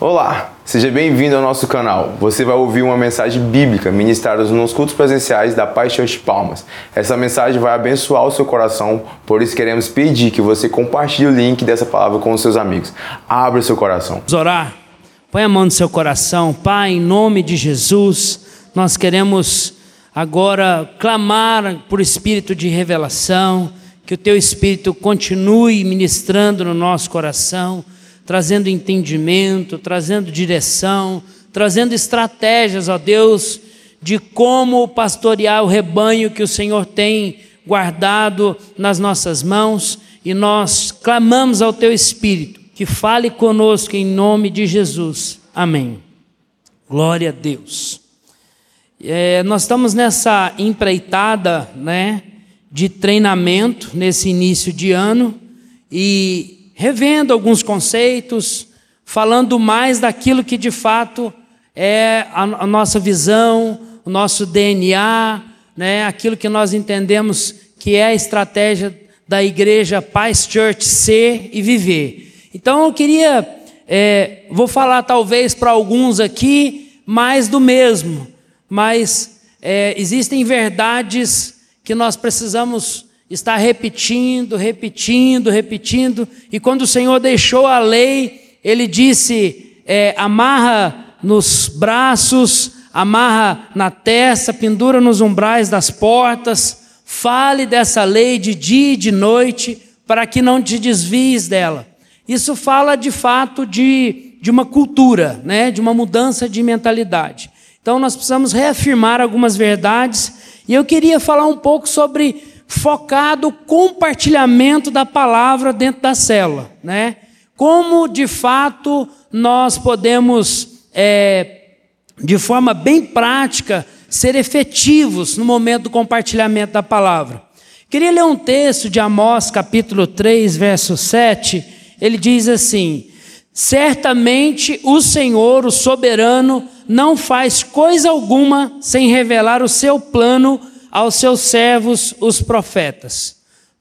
Olá, seja bem-vindo ao nosso canal. Você vai ouvir uma mensagem bíblica ministrada nos cultos presenciais da Paz Church Palmas. Essa mensagem vai abençoar o seu coração, por isso queremos pedir que você compartilhe o link dessa palavra com os seus amigos. Abra seu coração. Vamos orar. Põe a mão no seu coração. Pai, em nome de Jesus, nós queremos agora clamar por espírito de revelação, que o teu espírito continue ministrando no nosso coração trazendo entendimento, trazendo direção, trazendo estratégias, ó Deus, de como pastorear o rebanho que o Senhor tem guardado nas nossas mãos, e nós clamamos ao Teu Espírito que fale conosco em nome de Jesus. Amém. Glória a Deus. É, nós estamos nessa empreitada, né, de treinamento nesse início de ano e revendo alguns conceitos, falando mais daquilo que de fato é a, a nossa visão, o nosso DNA, né, aquilo que nós entendemos que é a estratégia da igreja Paz Church ser e viver. Então eu queria, é, vou falar talvez para alguns aqui mais do mesmo, mas é, existem verdades que nós precisamos está repetindo, repetindo, repetindo. E quando o Senhor deixou a lei, ele disse: é, amarra nos braços, amarra na testa, pendura nos umbrais das portas. Fale dessa lei de dia e de noite, para que não te desvies dela. Isso fala de fato de, de uma cultura, né? de uma mudança de mentalidade. Então nós precisamos reafirmar algumas verdades. E eu queria falar um pouco sobre focado compartilhamento da palavra dentro da célula, né? Como de fato nós podemos, é, de forma bem prática, ser efetivos no momento do compartilhamento da palavra. Queria ler um texto de Amós, capítulo 3, verso 7. Ele diz assim: Certamente o Senhor, o soberano, não faz coisa alguma sem revelar o seu plano aos seus servos, os profetas.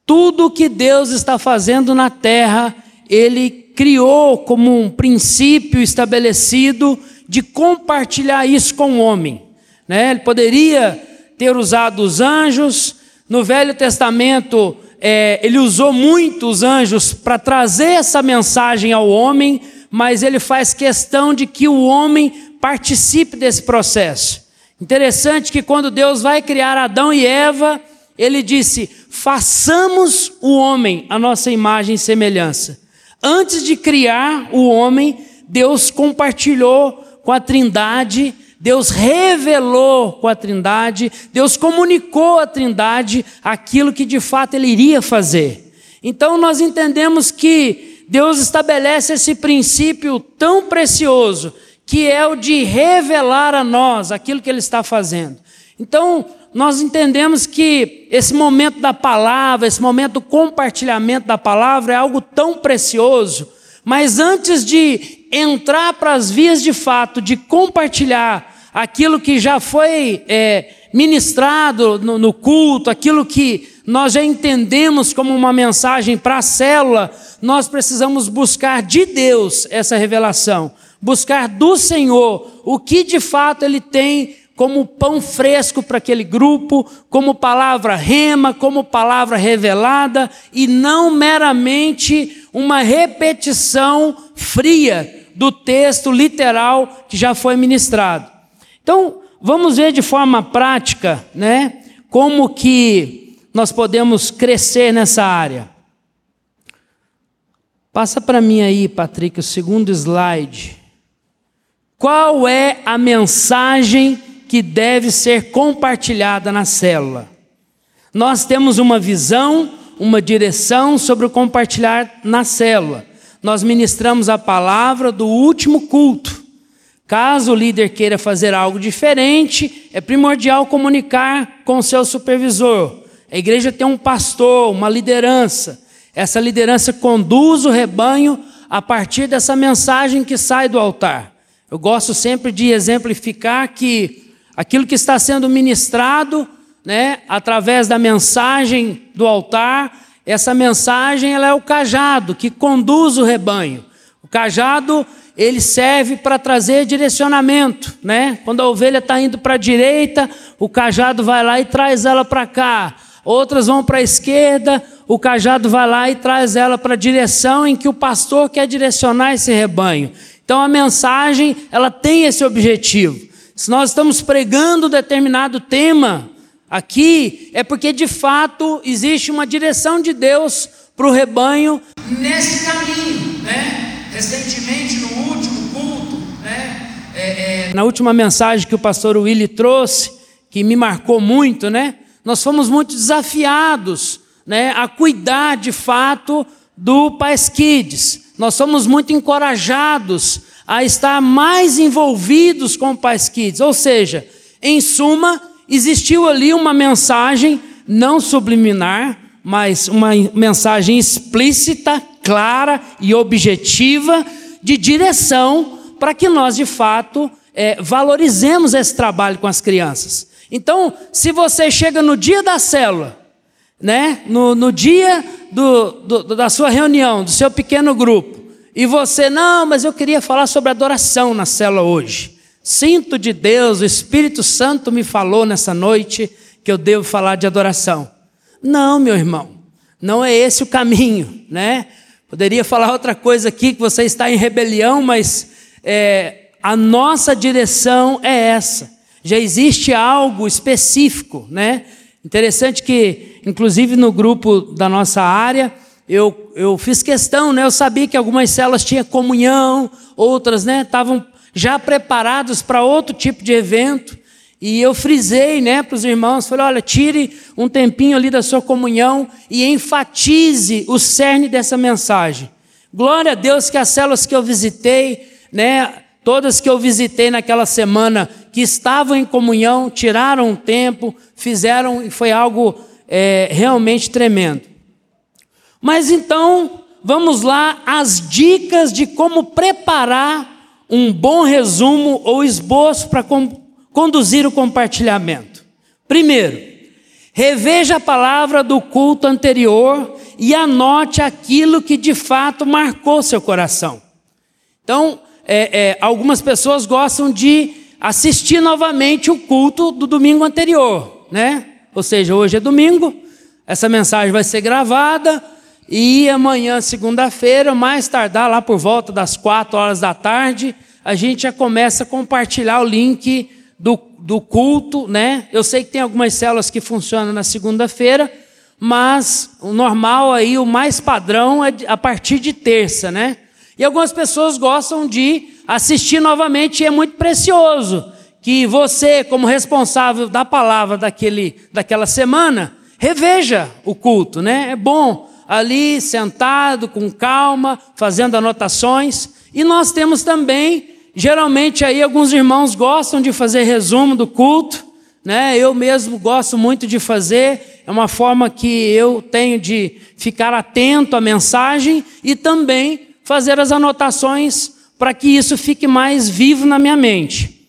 Tudo que Deus está fazendo na terra, Ele criou como um princípio estabelecido de compartilhar isso com o homem. Né? Ele poderia ter usado os anjos, no Velho Testamento, é, ele usou muito os anjos para trazer essa mensagem ao homem, mas ele faz questão de que o homem participe desse processo. Interessante que quando Deus vai criar Adão e Eva, ele disse: façamos o homem a nossa imagem e semelhança. Antes de criar o homem, Deus compartilhou com a Trindade, Deus revelou com a Trindade, Deus comunicou à Trindade aquilo que de fato ele iria fazer. Então nós entendemos que Deus estabelece esse princípio tão precioso que é o de revelar a nós aquilo que Ele está fazendo. Então, nós entendemos que esse momento da palavra, esse momento do compartilhamento da palavra é algo tão precioso, mas antes de entrar para as vias de fato, de compartilhar aquilo que já foi é, ministrado no, no culto, aquilo que nós já entendemos como uma mensagem para a célula, nós precisamos buscar de Deus essa revelação buscar do Senhor o que de fato Ele tem como pão fresco para aquele grupo, como palavra rema, como palavra revelada, e não meramente uma repetição fria do texto literal que já foi ministrado. Então, vamos ver de forma prática, né, como que nós podemos crescer nessa área. Passa para mim aí, Patrick, o segundo slide. Qual é a mensagem que deve ser compartilhada na célula? Nós temos uma visão, uma direção sobre o compartilhar na célula. Nós ministramos a palavra do último culto. Caso o líder queira fazer algo diferente, é primordial comunicar com o seu supervisor. A igreja tem um pastor, uma liderança. Essa liderança conduz o rebanho a partir dessa mensagem que sai do altar. Eu gosto sempre de exemplificar que aquilo que está sendo ministrado, né, através da mensagem do altar, essa mensagem ela é o cajado que conduz o rebanho. O cajado ele serve para trazer direcionamento, né? Quando a ovelha está indo para a direita, o cajado vai lá e traz ela para cá. Outras vão para a esquerda, o cajado vai lá e traz ela para a direção em que o pastor quer direcionar esse rebanho. Então a mensagem, ela tem esse objetivo. Se nós estamos pregando determinado tema aqui, é porque de fato existe uma direção de Deus para o rebanho nesse caminho, né? Recentemente, no último culto, né? É, é, na última mensagem que o pastor Willy trouxe, que me marcou muito, né? Nós fomos muito desafiados, né? A cuidar de fato do Pais Kids. Nós somos muito encorajados a estar mais envolvidos com o Pais Kids. Ou seja, em suma, existiu ali uma mensagem não subliminar, mas uma mensagem explícita, clara e objetiva de direção para que nós, de fato, é, valorizemos esse trabalho com as crianças. Então, se você chega no dia da célula, né, no, no dia do, do, da sua reunião, do seu pequeno grupo, e você, não, mas eu queria falar sobre adoração na célula hoje. Sinto de Deus, o Espírito Santo me falou nessa noite que eu devo falar de adoração. Não, meu irmão, não é esse o caminho, né? Poderia falar outra coisa aqui, que você está em rebelião, mas é, a nossa direção é essa. Já existe algo específico, né? Interessante que, inclusive no grupo da nossa área, eu, eu fiz questão, né? Eu sabia que algumas células tinham comunhão, outras, né? Estavam já preparados para outro tipo de evento. E eu frisei, né, para os irmãos, falei, olha, tire um tempinho ali da sua comunhão e enfatize o cerne dessa mensagem. Glória a Deus que as células que eu visitei, né, todas que eu visitei naquela semana, que estavam em comunhão, tiraram um tempo, fizeram, e foi algo é, realmente tremendo. Mas então, vamos lá, as dicas de como preparar um bom resumo ou esboço para conduzir o compartilhamento. Primeiro, reveja a palavra do culto anterior e anote aquilo que de fato marcou seu coração. Então, é, é, algumas pessoas gostam de assistir novamente o culto do domingo anterior, né? Ou seja, hoje é domingo, essa mensagem vai ser gravada, e amanhã, segunda-feira, mais tardar, lá por volta das quatro horas da tarde, a gente já começa a compartilhar o link do, do culto, né? Eu sei que tem algumas células que funcionam na segunda-feira, mas o normal aí, o mais padrão é a partir de terça, né? E algumas pessoas gostam de assistir novamente e é muito precioso que você, como responsável da palavra daquele, daquela semana, reveja o culto, né? É bom ali sentado com calma, fazendo anotações. E nós temos também, geralmente aí alguns irmãos gostam de fazer resumo do culto, né? Eu mesmo gosto muito de fazer, é uma forma que eu tenho de ficar atento à mensagem e também fazer as anotações para que isso fique mais vivo na minha mente.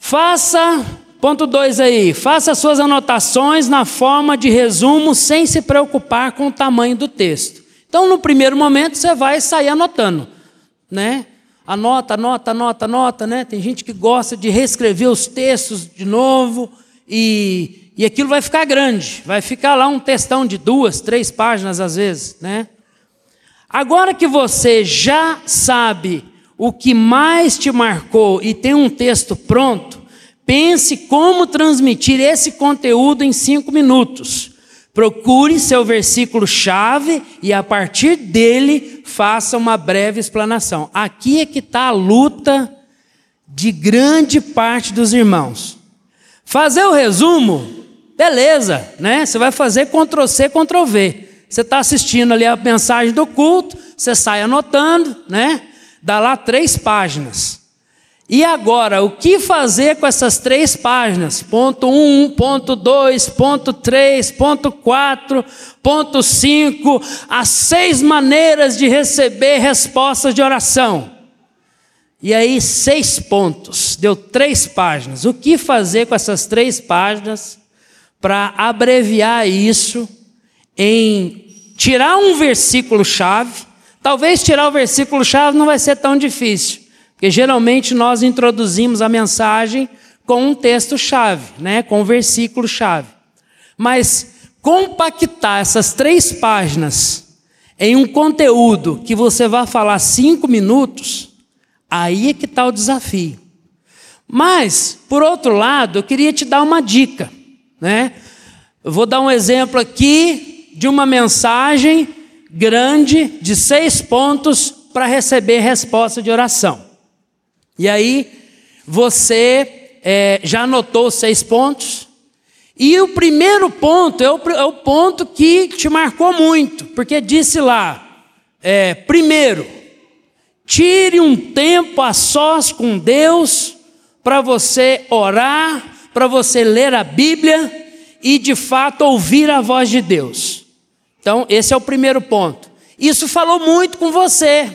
Faça Ponto 2 aí, faça suas anotações na forma de resumo sem se preocupar com o tamanho do texto. Então, no primeiro momento, você vai sair anotando, né? Anota, anota, anota, anota, né? Tem gente que gosta de reescrever os textos de novo e, e aquilo vai ficar grande, vai ficar lá um textão de duas, três páginas às vezes, né? Agora que você já sabe o que mais te marcou e tem um texto pronto, Pense como transmitir esse conteúdo em cinco minutos. Procure seu versículo-chave e, a partir dele, faça uma breve explanação. Aqui é que está a luta de grande parte dos irmãos. Fazer o resumo, beleza, né? Você vai fazer Ctrl-C, Ctrl-V. Você está assistindo ali a mensagem do culto, você sai anotando, né? Dá lá três páginas. E agora, o que fazer com essas três páginas? Ponto 1, um, ponto 2, ponto 3, ponto 4, ponto 5, as seis maneiras de receber respostas de oração. E aí, seis pontos, deu três páginas. O que fazer com essas três páginas para abreviar isso em tirar um versículo-chave Talvez tirar o versículo-chave não vai ser tão difícil, porque geralmente nós introduzimos a mensagem com um texto-chave, né, com um versículo-chave. Mas compactar essas três páginas em um conteúdo que você vai falar cinco minutos, aí é que está o desafio. Mas, por outro lado, eu queria te dar uma dica, né? Eu vou dar um exemplo aqui de uma mensagem grande de seis pontos para receber resposta de oração. E aí, você é, já anotou os seis pontos? E o primeiro ponto é o, é o, ponto que te marcou muito, porque disse lá: é, primeiro, tire um tempo a sós com Deus para você orar, para você ler a Bíblia e de fato ouvir a voz de Deus. Então, esse é o primeiro ponto. Isso falou muito com você,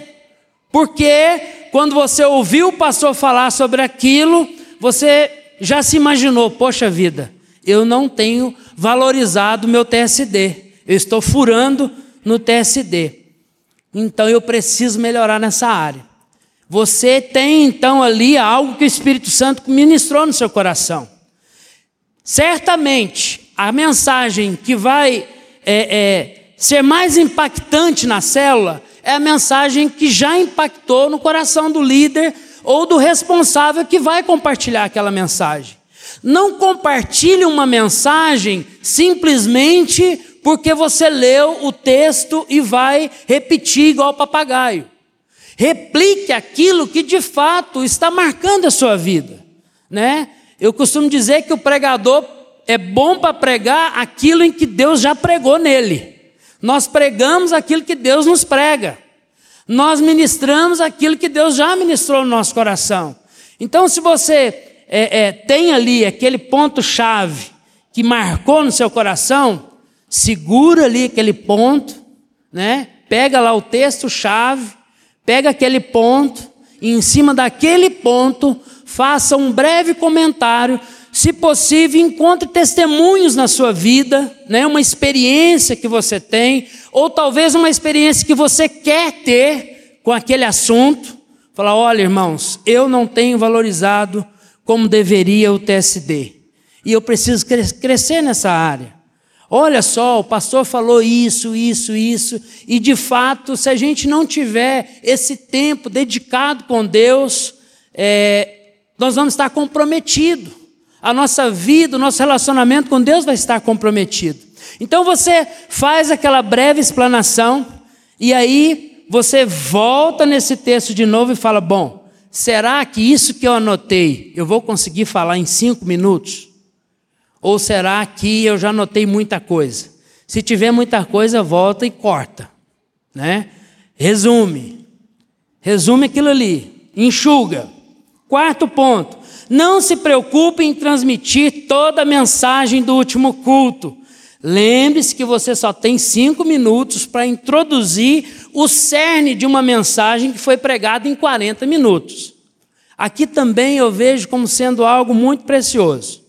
porque quando você ouviu o pastor falar sobre aquilo, você já se imaginou: poxa vida, eu não tenho valorizado meu TSD, eu estou furando no TSD. Então eu preciso melhorar nessa área. Você tem então ali algo que o Espírito Santo ministrou no seu coração. Certamente, a mensagem que vai é, é, ser mais impactante na célula é a mensagem que já impactou no coração do líder ou do responsável que vai compartilhar aquela mensagem. Não compartilhe uma mensagem simplesmente porque você leu o texto e vai repetir igual papagaio. Replique aquilo que de fato está marcando a sua vida, né? Eu costumo dizer que o pregador é bom para pregar aquilo em que Deus já pregou nele. Nós pregamos aquilo que Deus nos prega. Nós ministramos aquilo que Deus já ministrou no nosso coração. Então, se você é, é, tem ali aquele ponto-chave que marcou no seu coração, segura ali aquele ponto, né? Pega lá o texto-chave Pega aquele ponto e, em cima daquele ponto, faça um breve comentário. Se possível, encontre testemunhos na sua vida, né? uma experiência que você tem, ou talvez uma experiência que você quer ter com aquele assunto. Falar: olha, irmãos, eu não tenho valorizado como deveria o TSD, e eu preciso crescer nessa área. Olha só, o pastor falou isso, isso, isso, e de fato, se a gente não tiver esse tempo dedicado com Deus, é, nós vamos estar comprometidos. A nossa vida, o nosso relacionamento com Deus vai estar comprometido. Então você faz aquela breve explanação, e aí você volta nesse texto de novo e fala: bom, será que isso que eu anotei eu vou conseguir falar em cinco minutos? Ou será que eu já notei muita coisa? Se tiver muita coisa, volta e corta, né? Resume. Resume aquilo ali, enxuga. Quarto ponto: não se preocupe em transmitir toda a mensagem do último culto. Lembre-se que você só tem cinco minutos para introduzir o cerne de uma mensagem que foi pregada em 40 minutos. Aqui também eu vejo como sendo algo muito precioso.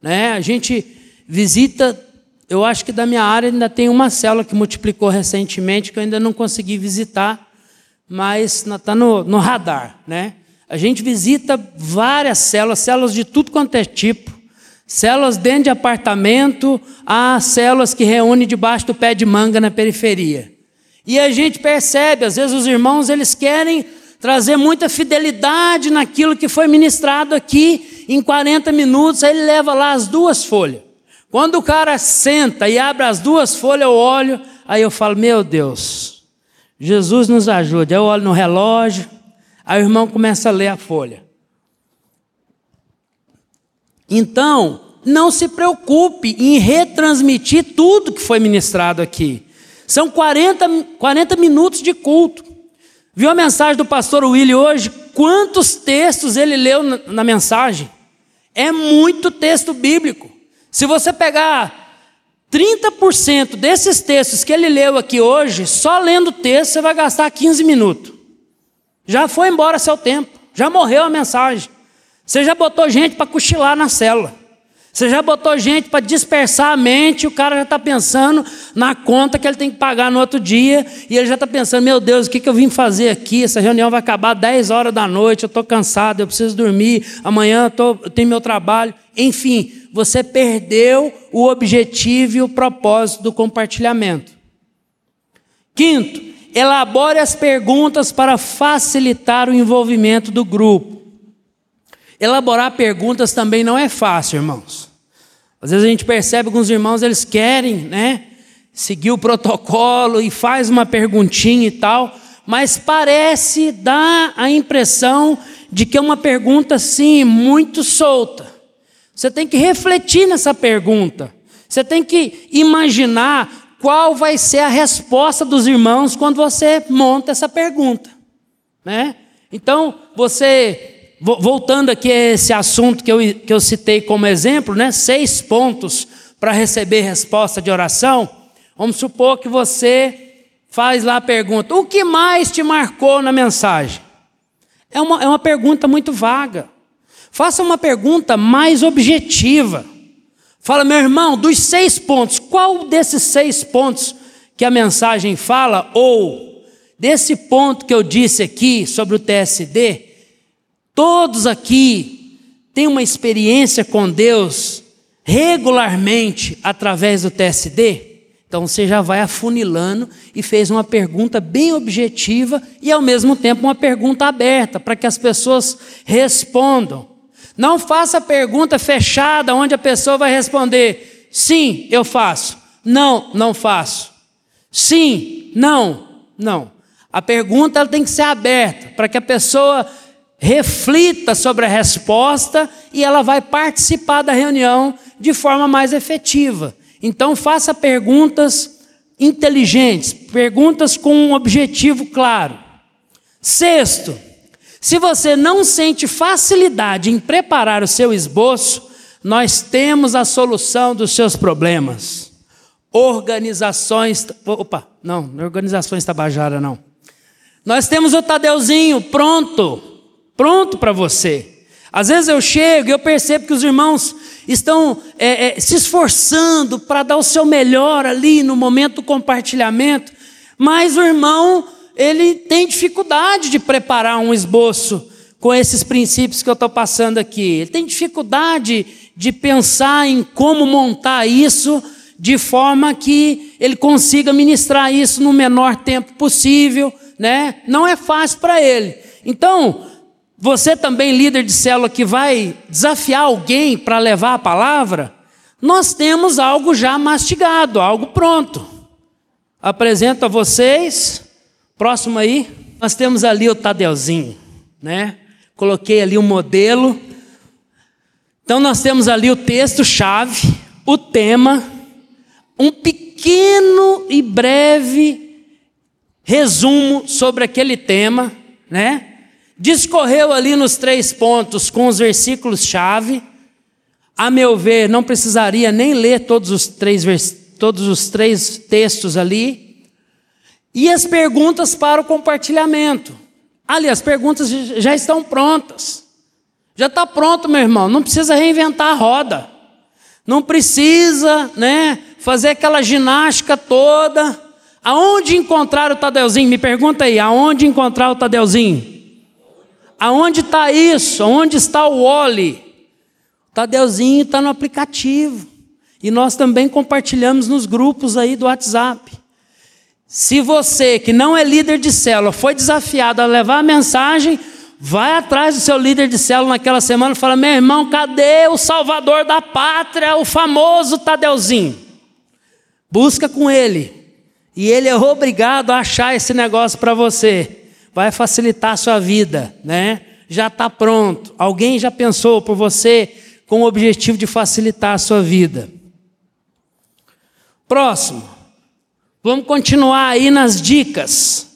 Né? A gente visita, eu acho que da minha área ainda tem uma célula que multiplicou recentemente, que eu ainda não consegui visitar, mas está no, no radar. Né? A gente visita várias células, células de tudo quanto é tipo, células dentro de apartamento, há células que reúnem debaixo do pé de manga na periferia. E a gente percebe, às vezes os irmãos eles querem trazer muita fidelidade naquilo que foi ministrado aqui em 40 minutos, aí ele leva lá as duas folhas. Quando o cara senta e abre as duas folhas, eu olho, aí eu falo: Meu Deus, Jesus nos ajude. Eu olho no relógio, aí o irmão começa a ler a folha. Então, não se preocupe em retransmitir tudo que foi ministrado aqui. São 40, 40 minutos de culto. Viu a mensagem do pastor Willy hoje? Quantos textos ele leu na mensagem? É muito texto bíblico. Se você pegar 30% desses textos que ele leu aqui hoje, só lendo o texto, você vai gastar 15 minutos. Já foi embora seu tempo, já morreu a mensagem. Você já botou gente para cochilar na célula. Você já botou gente para dispersar a mente, o cara já está pensando na conta que ele tem que pagar no outro dia, e ele já está pensando: meu Deus, o que, que eu vim fazer aqui? Essa reunião vai acabar 10 horas da noite, eu estou cansado, eu preciso dormir, amanhã eu, tô, eu tenho meu trabalho. Enfim, você perdeu o objetivo e o propósito do compartilhamento. Quinto, elabore as perguntas para facilitar o envolvimento do grupo. Elaborar perguntas também não é fácil, irmãos. Às vezes a gente percebe que alguns irmãos eles querem, né, seguir o protocolo e faz uma perguntinha e tal, mas parece dar a impressão de que é uma pergunta sim muito solta. Você tem que refletir nessa pergunta. Você tem que imaginar qual vai ser a resposta dos irmãos quando você monta essa pergunta, né? Então, você voltando aqui a esse assunto que eu, que eu citei como exemplo, né? Seis pontos para receber resposta de oração. Vamos supor que você faz lá a pergunta: O que mais te marcou na mensagem? É uma, é uma pergunta muito vaga. Faça uma pergunta mais objetiva. Fala, meu irmão, dos seis pontos, qual desses seis pontos que a mensagem fala, ou desse ponto que eu disse aqui sobre o TSD, Todos aqui têm uma experiência com Deus regularmente através do TSD? Então você já vai afunilando e fez uma pergunta bem objetiva e ao mesmo tempo uma pergunta aberta para que as pessoas respondam. Não faça pergunta fechada onde a pessoa vai responder: sim, eu faço. Não, não faço. Sim, não, não. A pergunta ela tem que ser aberta para que a pessoa reflita sobre a resposta e ela vai participar da reunião de forma mais efetiva. Então, faça perguntas inteligentes, perguntas com um objetivo claro. Sexto, se você não sente facilidade em preparar o seu esboço, nós temos a solução dos seus problemas. Organizações. Opa, não, não é organizações Tabajara, não. Nós temos o Tadeuzinho pronto pronto para você. Às vezes eu chego e eu percebo que os irmãos estão é, é, se esforçando para dar o seu melhor ali no momento do compartilhamento, mas o irmão ele tem dificuldade de preparar um esboço com esses princípios que eu estou passando aqui. Ele tem dificuldade de pensar em como montar isso de forma que ele consiga ministrar isso no menor tempo possível, né? Não é fácil para ele. Então, você também, líder de célula, que vai desafiar alguém para levar a palavra, nós temos algo já mastigado, algo pronto. Apresento a vocês, próximo aí, nós temos ali o Tadeuzinho, né? Coloquei ali o um modelo. Então nós temos ali o texto-chave, o tema, um pequeno e breve resumo sobre aquele tema, né? discorreu ali nos três pontos com os versículos-chave. A meu ver, não precisaria nem ler todos os três, todos os três textos ali. E as perguntas para o compartilhamento. Ali, as perguntas já estão prontas. Já está pronto, meu irmão. Não precisa reinventar a roda. Não precisa, né, fazer aquela ginástica toda. Aonde encontrar o Tadeuzinho? Me pergunta aí, aonde encontrar o Tadeuzinho? Aonde está isso? Onde está o Oli? O Tadeuzinho está no aplicativo. E nós também compartilhamos nos grupos aí do WhatsApp. Se você, que não é líder de célula, foi desafiado a levar a mensagem, vai atrás do seu líder de célula naquela semana e fala: meu irmão, cadê o salvador da pátria, o famoso Tadeuzinho? Busca com ele. E ele é obrigado a achar esse negócio para você vai facilitar a sua vida, né? Já está pronto. Alguém já pensou por você com o objetivo de facilitar a sua vida. Próximo. Vamos continuar aí nas dicas.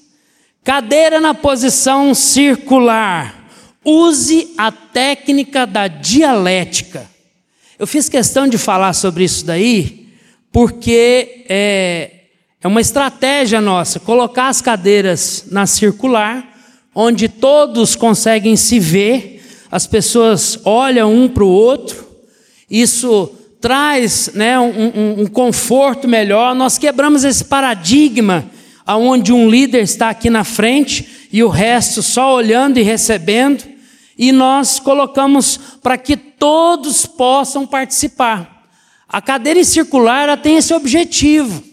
Cadeira na posição circular. Use a técnica da dialética. Eu fiz questão de falar sobre isso daí, porque é, é uma estratégia nossa colocar as cadeiras na circular, onde todos conseguem se ver, as pessoas olham um para o outro, isso traz né, um, um, um conforto melhor. Nós quebramos esse paradigma onde um líder está aqui na frente e o resto só olhando e recebendo, e nós colocamos para que todos possam participar. A cadeira circular ela tem esse objetivo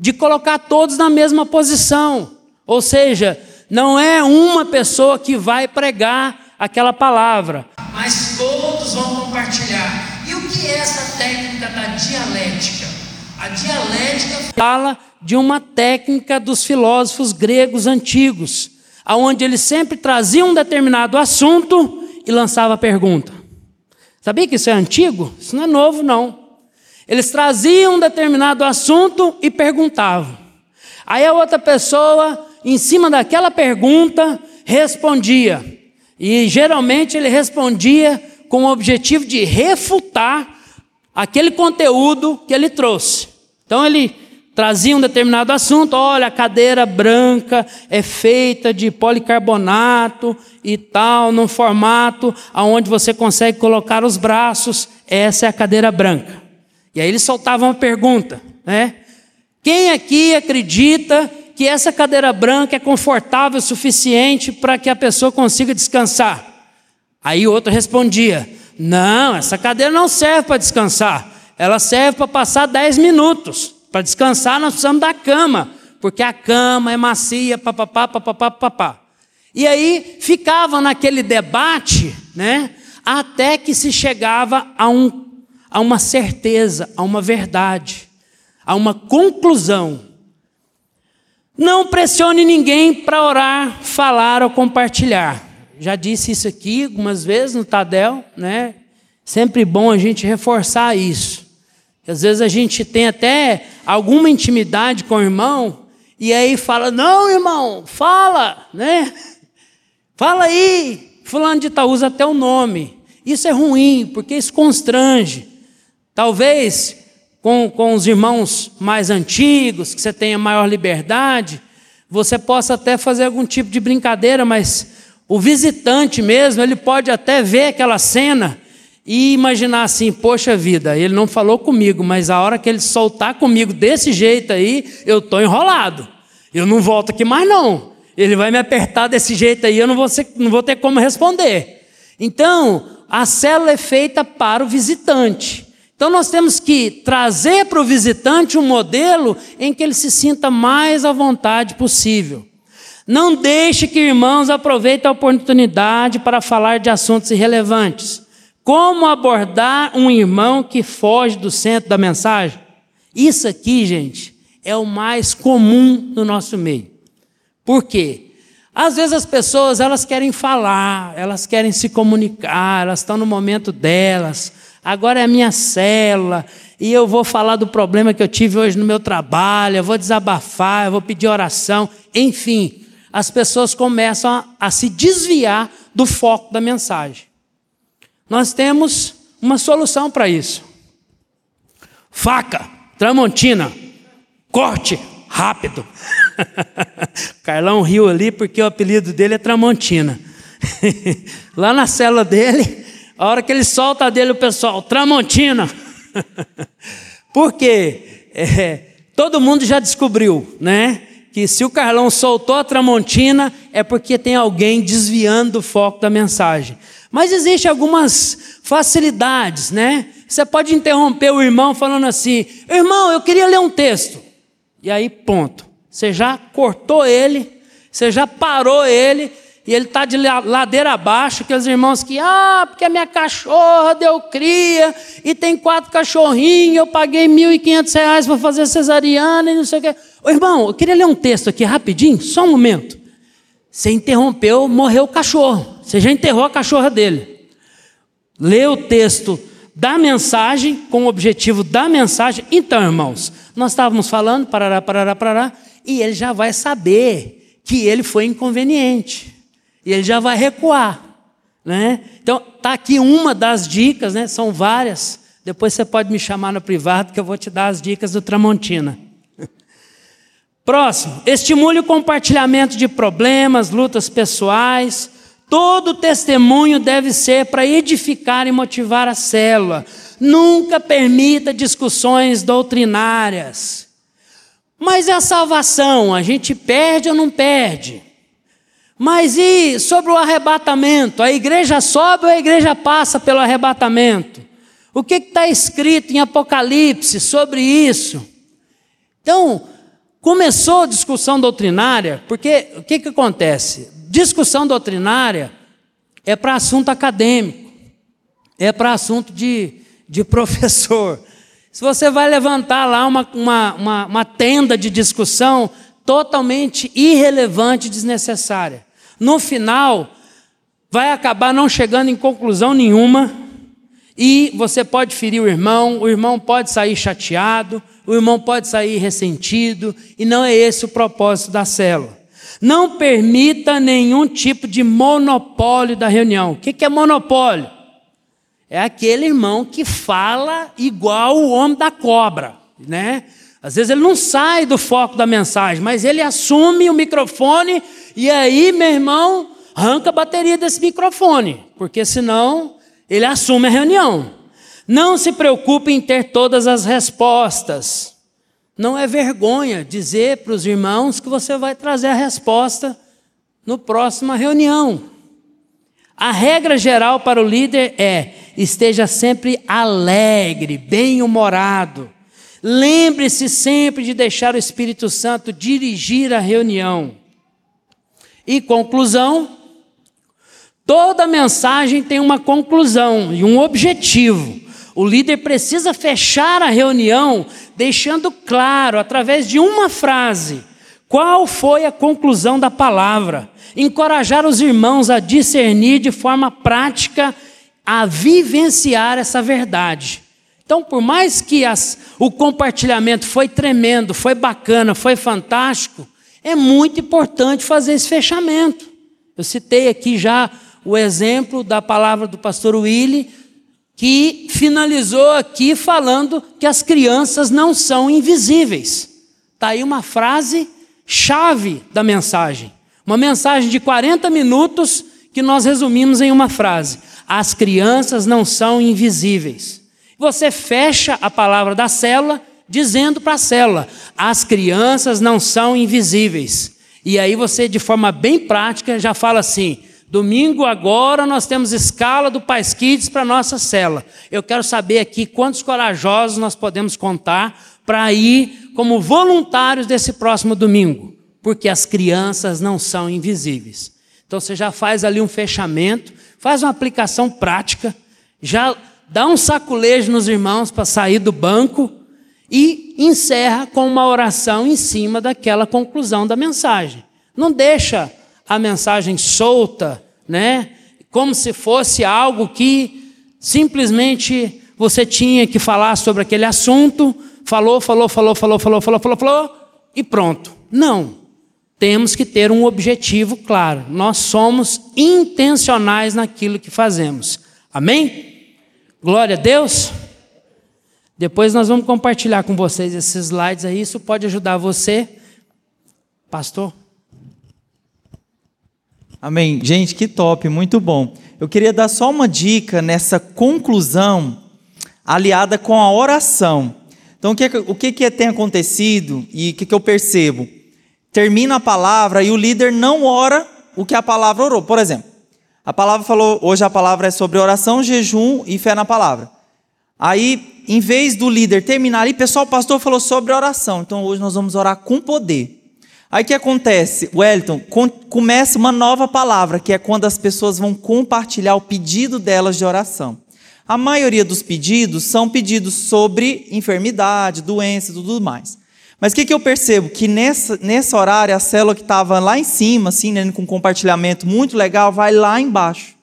de colocar todos na mesma posição, ou seja, não é uma pessoa que vai pregar aquela palavra, mas todos vão compartilhar que é essa técnica da dialética? A dialética fala de uma técnica dos filósofos gregos antigos, aonde eles sempre traziam um determinado assunto e lançava a pergunta. Sabia que isso é antigo? Isso não é novo, não. Eles traziam um determinado assunto e perguntavam. Aí a outra pessoa, em cima daquela pergunta, respondia. E geralmente ele respondia com o objetivo de refutar aquele conteúdo que ele trouxe. Então ele trazia um determinado assunto, olha, a cadeira branca é feita de policarbonato e tal, num formato aonde você consegue colocar os braços, essa é a cadeira branca. E aí ele soltava uma pergunta, né? Quem aqui acredita que essa cadeira branca é confortável o suficiente para que a pessoa consiga descansar? Aí o outro respondia: Não, essa cadeira não serve para descansar. Ela serve para passar 10 minutos. Para descansar, nós precisamos da cama, porque a cama é macia, papapá, papapá, papapá. E aí ficava naquele debate, né? Até que se chegava a, um, a uma certeza, a uma verdade, a uma conclusão. Não pressione ninguém para orar, falar ou compartilhar já disse isso aqui algumas vezes no Tadel, né? Sempre bom a gente reforçar isso. Às vezes a gente tem até alguma intimidade com o irmão e aí fala: "Não, irmão, fala", né? Fala aí. Fulano de tal usa até o nome. Isso é ruim, porque isso constrange. Talvez com, com os irmãos mais antigos, que você tenha maior liberdade, você possa até fazer algum tipo de brincadeira, mas o visitante mesmo, ele pode até ver aquela cena e imaginar assim: poxa vida, ele não falou comigo, mas a hora que ele soltar comigo desse jeito aí, eu estou enrolado. Eu não volto aqui mais não. Ele vai me apertar desse jeito aí, eu não vou, ser, não vou ter como responder. Então, a célula é feita para o visitante. Então, nós temos que trazer para o visitante um modelo em que ele se sinta mais à vontade possível. Não deixe que irmãos aproveitem a oportunidade para falar de assuntos irrelevantes. Como abordar um irmão que foge do centro da mensagem? Isso aqui, gente, é o mais comum no nosso meio. Por quê? Às vezes as pessoas elas querem falar, elas querem se comunicar, elas estão no momento delas. Agora é a minha célula e eu vou falar do problema que eu tive hoje no meu trabalho, eu vou desabafar, eu vou pedir oração, enfim as pessoas começam a, a se desviar do foco da mensagem. Nós temos uma solução para isso. Faca, Tramontina, corte rápido. Carlão riu ali porque o apelido dele é Tramontina. Lá na cela dele, a hora que ele solta dele, o pessoal, Tramontina. porque é, todo mundo já descobriu, né? Que se o Carlão soltou a Tramontina é porque tem alguém desviando o foco da mensagem. Mas existem algumas facilidades, né? Você pode interromper o irmão falando assim: irmão, eu queria ler um texto. E aí, ponto. Você já cortou ele, você já parou ele, e ele está de ladeira abaixo, aqueles irmãos que, ah, porque a minha cachorra deu cria, e tem quatro cachorrinhos, eu paguei quinhentos reais para fazer cesariana e não sei o quê. Ô, irmão, eu queria ler um texto aqui rapidinho, só um momento. Você interrompeu, morreu o cachorro. Você já enterrou a cachorra dele. Lê o texto da mensagem, com o objetivo da mensagem. Então, irmãos, nós estávamos falando, parará, parará, parará, e ele já vai saber que ele foi inconveniente. E ele já vai recuar. Né? Então, está aqui uma das dicas, né? são várias. Depois você pode me chamar no privado que eu vou te dar as dicas do Tramontina. Próximo, estimule o compartilhamento de problemas, lutas pessoais. Todo testemunho deve ser para edificar e motivar a célula. Nunca permita discussões doutrinárias. Mas é a salvação, a gente perde ou não perde? Mas e sobre o arrebatamento? A igreja sobe ou a igreja passa pelo arrebatamento? O que está escrito em Apocalipse sobre isso? Então, começou a discussão doutrinária, porque o que, que acontece? Discussão doutrinária é para assunto acadêmico, é para assunto de, de professor. Se você vai levantar lá uma, uma, uma, uma tenda de discussão totalmente irrelevante e desnecessária, no final, vai acabar não chegando em conclusão nenhuma, e você pode ferir o irmão, o irmão pode sair chateado, o irmão pode sair ressentido, e não é esse o propósito da célula. Não permita nenhum tipo de monopólio da reunião. O que é monopólio? É aquele irmão que fala igual o homem da cobra, né? Às vezes ele não sai do foco da mensagem, mas ele assume o microfone e aí, meu irmão, arranca a bateria desse microfone, porque senão ele assume a reunião. Não se preocupe em ter todas as respostas. Não é vergonha dizer para os irmãos que você vai trazer a resposta no próxima reunião. A regra geral para o líder é: esteja sempre alegre, bem-humorado. Lembre-se sempre de deixar o Espírito Santo dirigir a reunião. E conclusão: toda mensagem tem uma conclusão e um objetivo. O líder precisa fechar a reunião deixando claro, através de uma frase, qual foi a conclusão da palavra. Encorajar os irmãos a discernir de forma prática, a vivenciar essa verdade. Então, por mais que as, o compartilhamento foi tremendo, foi bacana, foi fantástico, é muito importante fazer esse fechamento. Eu citei aqui já o exemplo da palavra do pastor Willy que finalizou aqui falando que as crianças não são invisíveis. Está aí uma frase chave da mensagem. Uma mensagem de 40 minutos que nós resumimos em uma frase: As crianças não são invisíveis. Você fecha a palavra da célula dizendo para a célula: As crianças não são invisíveis. E aí você, de forma bem prática, já fala assim: Domingo agora nós temos escala do Pais Kids para nossa cela. Eu quero saber aqui quantos corajosos nós podemos contar para ir como voluntários desse próximo domingo, porque as crianças não são invisíveis. Então você já faz ali um fechamento, faz uma aplicação prática, já dá um saculejo nos irmãos para sair do banco e encerra com uma oração em cima daquela conclusão da mensagem. Não deixa a mensagem solta, né? Como se fosse algo que simplesmente você tinha que falar sobre aquele assunto, falou, falou, falou, falou, falou, falou, falou, falou e pronto. Não. Temos que ter um objetivo claro. Nós somos intencionais naquilo que fazemos. Amém? Glória a Deus. Depois nós vamos compartilhar com vocês esses slides aí. Isso pode ajudar você, pastor. Amém. Gente, que top, muito bom. Eu queria dar só uma dica nessa conclusão aliada com a oração. Então, o que, o que, que tem acontecido e o que, que eu percebo? Termina a palavra e o líder não ora o que a palavra orou. Por exemplo, a palavra falou, hoje a palavra é sobre oração, jejum e fé na palavra. Aí, em vez do líder terminar ali, pessoal, o pastor falou sobre oração. Então, hoje nós vamos orar com poder. Aí o que acontece, Wellington? Começa uma nova palavra, que é quando as pessoas vão compartilhar o pedido delas de oração. A maioria dos pedidos são pedidos sobre enfermidade, doença e tudo mais. Mas o que, que eu percebo? Que nessa, nessa horário, a célula que estava lá em cima, assim, né, com compartilhamento muito legal, vai lá embaixo.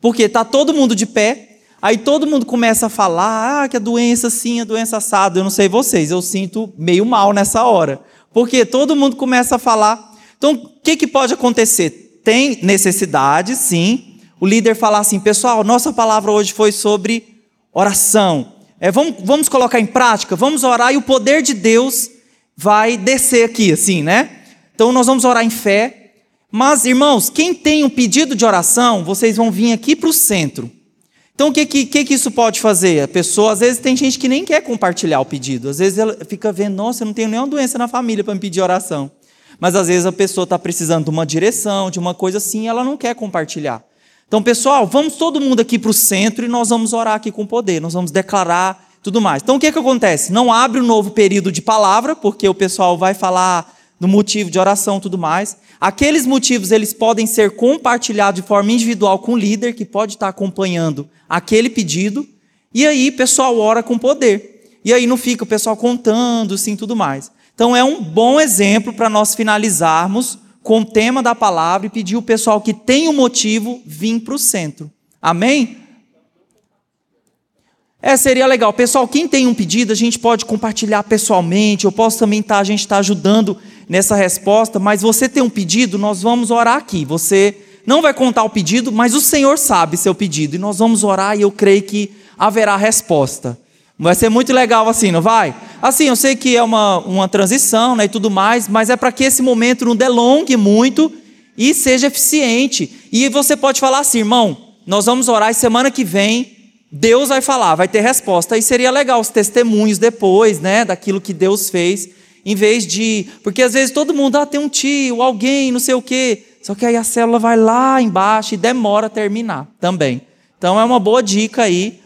Porque está todo mundo de pé, aí todo mundo começa a falar, ah, que a doença sim, a doença assada. Eu não sei vocês, eu sinto meio mal nessa hora. Porque todo mundo começa a falar. Então, o que, que pode acontecer? Tem necessidade, sim. O líder falar assim, pessoal, nossa palavra hoje foi sobre oração. É, vamos, vamos colocar em prática, vamos orar e o poder de Deus vai descer aqui, assim, né? Então nós vamos orar em fé. Mas, irmãos, quem tem um pedido de oração, vocês vão vir aqui para o centro. Então, o que, que, que isso pode fazer? A pessoa, às vezes, tem gente que nem quer compartilhar o pedido. Às vezes ela fica vendo, nossa, eu não tenho nenhuma doença na família para me pedir oração. Mas às vezes a pessoa está precisando de uma direção, de uma coisa assim, e ela não quer compartilhar. Então, pessoal, vamos todo mundo aqui para o centro e nós vamos orar aqui com poder, nós vamos declarar tudo mais. Então, o que, que acontece? Não abre um novo período de palavra, porque o pessoal vai falar do motivo de oração tudo mais. Aqueles motivos eles podem ser compartilhados de forma individual com o líder, que pode estar acompanhando aquele pedido, e aí o pessoal ora com poder. E aí não fica o pessoal contando, assim, tudo mais. Então é um bom exemplo para nós finalizarmos com o tema da palavra e pedir o pessoal que tem um motivo vir para o centro. Amém? É, seria legal. Pessoal, quem tem um pedido, a gente pode compartilhar pessoalmente. Eu posso também estar, tá, a gente está ajudando nessa resposta, mas você tem um pedido, nós vamos orar aqui. Você não vai contar o pedido, mas o Senhor sabe seu pedido. E nós vamos orar e eu creio que haverá resposta. Vai ser muito legal assim, não vai? Assim, eu sei que é uma, uma transição né, e tudo mais, mas é para que esse momento não delongue muito e seja eficiente. E você pode falar assim, irmão, nós vamos orar e semana que vem Deus vai falar, vai ter resposta. E seria legal os testemunhos depois, né, daquilo que Deus fez, em vez de. Porque às vezes todo mundo, ah, tem um tio, alguém, não sei o quê. Só que aí a célula vai lá embaixo e demora a terminar também. Então é uma boa dica aí